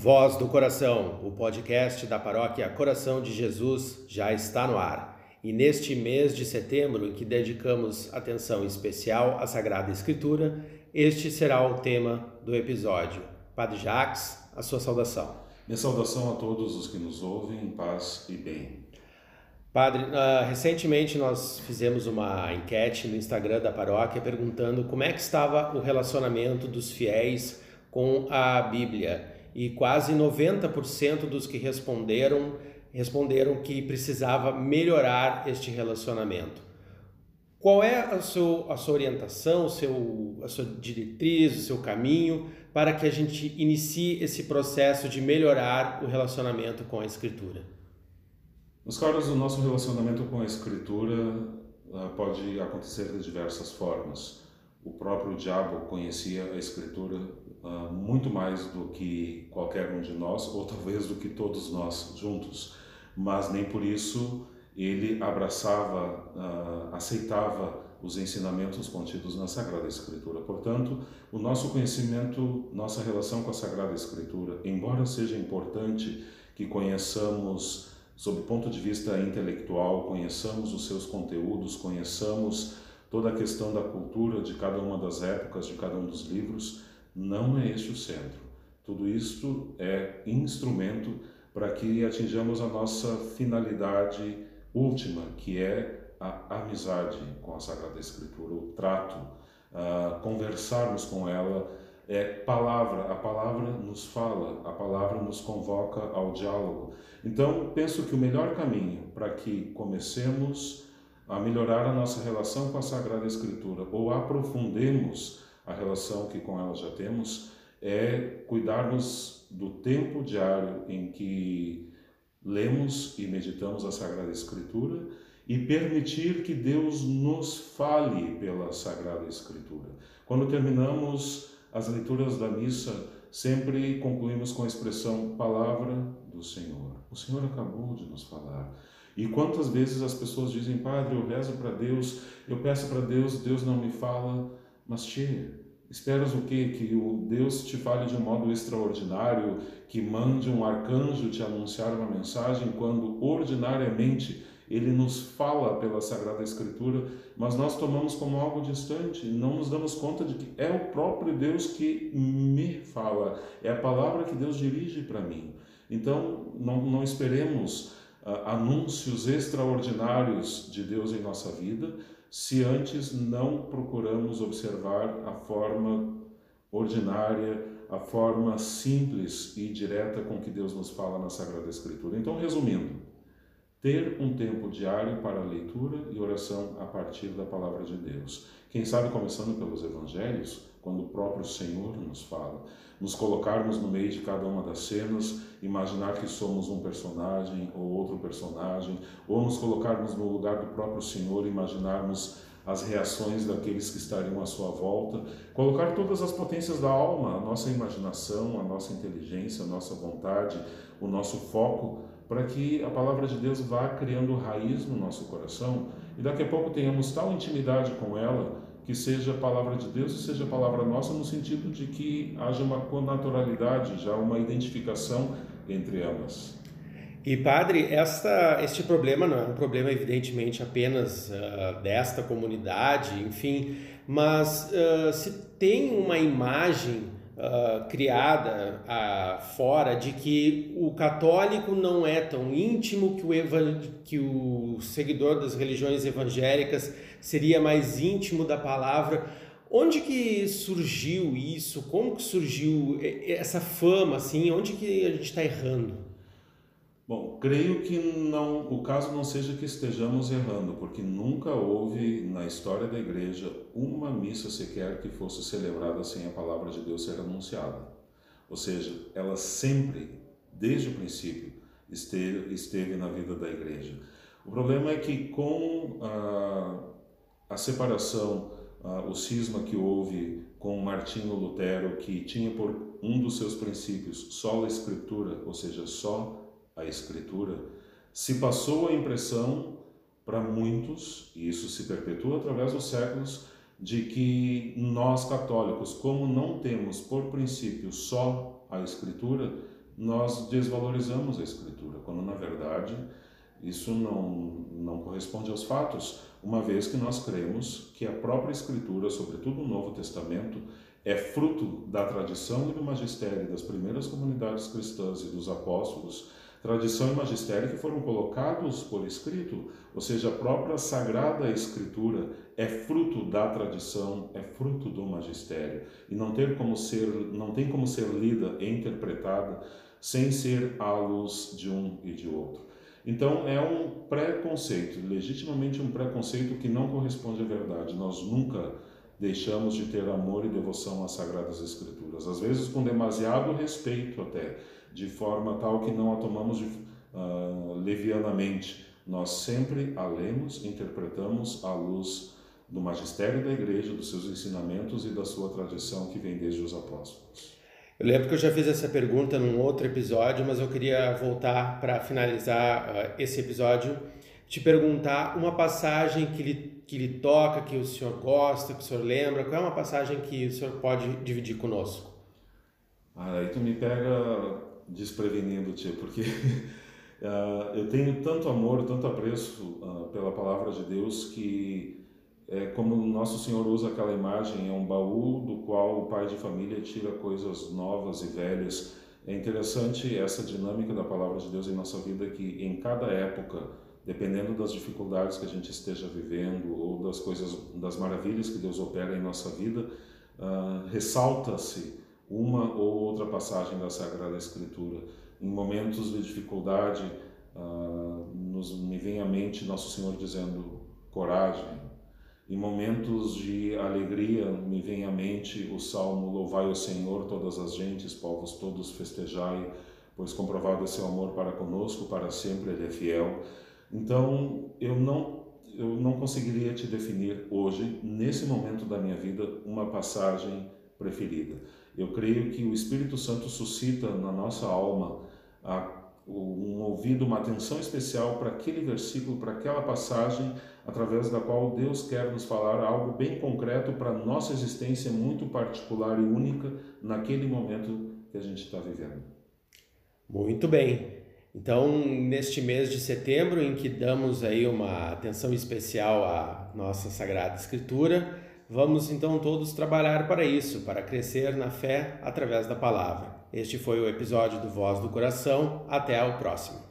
Voz do Coração, o podcast da paróquia Coração de Jesus já está no ar. E neste mês de setembro, em que dedicamos atenção especial à Sagrada Escritura, este será o tema do episódio. Padre Jacques, a sua saudação. Minha saudação a todos os que nos ouvem, paz e bem. Padre, uh, recentemente nós fizemos uma enquete no Instagram da paróquia perguntando como é que estava o relacionamento dos fiéis com a Bíblia e quase 90% dos que responderam responderam que precisava melhorar este relacionamento. Qual é a, a sua orientação, o seu, a sua diretriz, o seu caminho para que a gente inicie esse processo de melhorar o relacionamento com a Escritura? Nos caros, o nosso relacionamento com a Escritura uh, pode acontecer de diversas formas. O próprio diabo conhecia a Escritura uh, muito mais do que qualquer um de nós, ou talvez do que todos nós juntos, mas nem por isso ele abraçava, uh, aceitava os ensinamentos contidos na Sagrada Escritura. Portanto, o nosso conhecimento, nossa relação com a Sagrada Escritura, embora seja importante que conheçamos sob o ponto de vista intelectual, conheçamos os seus conteúdos, conheçamos toda a questão da cultura de cada uma das épocas, de cada um dos livros, não é este o centro. Tudo isto é instrumento para que atinjamos a nossa finalidade última, que é a amizade com a Sagrada Escritura, o trato, uh, conversarmos com ela é palavra, a palavra nos fala, a palavra nos convoca ao diálogo. Então, penso que o melhor caminho para que comecemos a melhorar a nossa relação com a Sagrada Escritura ou aprofundemos a relação que com ela já temos é cuidarmos do tempo diário em que lemos e meditamos a Sagrada Escritura e permitir que Deus nos fale pela Sagrada Escritura. Quando terminamos as leituras da missa, sempre concluímos com a expressão palavra do Senhor. O Senhor acabou de nos falar. E quantas vezes as pessoas dizem, Padre, eu rezo para Deus, eu peço para Deus, Deus não me fala, mas che, esperas o quê? Que o Deus te fale de um modo extraordinário, que mande um arcanjo te anunciar uma mensagem, quando ordinariamente ele nos fala pela Sagrada Escritura, mas nós tomamos como algo distante, não nos damos conta de que é o próprio Deus que me fala, é a palavra que Deus dirige para mim. Então, não, não esperemos anúncios extraordinários de Deus em nossa vida, se antes não procuramos observar a forma ordinária, a forma simples e direta com que Deus nos fala na Sagrada Escritura. Então, resumindo, ter um tempo diário para leitura e oração a partir da palavra de Deus. Quem sabe começando pelos evangelhos, quando o próprio Senhor nos fala, nos colocarmos no meio de cada uma das cenas, imaginar que somos um personagem ou outro personagem, ou nos colocarmos no lugar do próprio Senhor, imaginarmos as reações daqueles que estariam à sua volta, colocar todas as potências da alma, a nossa imaginação, a nossa inteligência, a nossa vontade, o nosso foco para que a palavra de Deus vá criando raiz no nosso coração. E daqui a pouco tenhamos tal intimidade com ela que seja a palavra de Deus e seja a palavra nossa no sentido de que haja uma connaturalidade, já uma identificação entre elas. E padre, esta, este problema não é um problema evidentemente apenas uh, desta comunidade, enfim, mas uh, se tem uma imagem uh, criada uh, fora de que o católico não é tão íntimo que o, que o seguidor das religiões evangélicas seria mais íntimo da palavra. Onde que surgiu isso? Como que surgiu essa fama assim? Onde que a gente está errando? Bom, creio que não, o caso não seja que estejamos errando, porque nunca houve na história da igreja uma missa sequer que fosse celebrada sem a palavra de Deus ser anunciada. Ou seja, ela sempre, desde o princípio, esteve, esteve na vida da igreja. O problema é que com a, a separação, a, o cisma que houve com Martinho Lutero, que tinha por um dos seus princípios só a escritura, ou seja, só a Escritura, se passou a impressão para muitos, e isso se perpetua através dos séculos, de que nós católicos, como não temos por princípio só a Escritura, nós desvalorizamos a Escritura, quando na verdade isso não, não corresponde aos fatos, uma vez que nós cremos que a própria Escritura, sobretudo o Novo Testamento, é fruto da tradição e do magistério das primeiras comunidades cristãs e dos apóstolos, tradição e magistério que foram colocados por escrito, ou seja, a própria sagrada escritura é fruto da tradição, é fruto do magistério e não tem como ser, não tem como ser lida e interpretada sem ser à luz de um e de outro. Então é um preconceito, legitimamente um preconceito que não corresponde à verdade. Nós nunca deixamos de ter amor e devoção às sagradas escrituras, às vezes com demasiado respeito até, de forma tal que não a tomamos de, uh, levianamente. Nós sempre a lemos, interpretamos à luz do magistério da igreja, dos seus ensinamentos e da sua tradição que vem desde os apóstolos. Eu lembro que eu já fiz essa pergunta num outro episódio, mas eu queria voltar para finalizar uh, esse episódio, te perguntar uma passagem que lhe, que lhe toca, que o senhor gosta, que o senhor lembra, qual é uma passagem que o senhor pode dividir conosco? Ah, aí tu me pega desprevenindo, tio, porque uh, eu tenho tanto amor, tanto apreço uh, pela palavra de Deus que é, como nosso Senhor usa aquela imagem, é um baú do qual o pai de família tira coisas novas e velhas. É interessante essa dinâmica da palavra de Deus em nossa vida, que em cada época, dependendo das dificuldades que a gente esteja vivendo ou das coisas, das maravilhas que Deus opera em nossa vida, uh, ressalta-se uma ou outra passagem da Sagrada Escritura. Em momentos de dificuldade, uh, nos, me vem à mente nosso Senhor dizendo coragem, em momentos de alegria, me vem à mente o salmo: Louvai o Senhor, todas as gentes, povos todos festejai, pois comprovado é seu amor para conosco, para sempre ele é fiel. Então, eu não, eu não conseguiria te definir hoje, nesse momento da minha vida, uma passagem preferida. Eu creio que o Espírito Santo suscita na nossa alma um ouvido, uma atenção especial para aquele versículo, para aquela passagem, através da qual Deus quer nos falar algo bem concreto para a nossa existência muito particular e única naquele momento que a gente está vivendo. Muito bem. Então, neste mês de setembro, em que damos aí uma atenção especial à nossa Sagrada Escritura, vamos então todos trabalhar para isso, para crescer na fé através da palavra. Este foi o episódio do Voz do Coração. Até o próximo.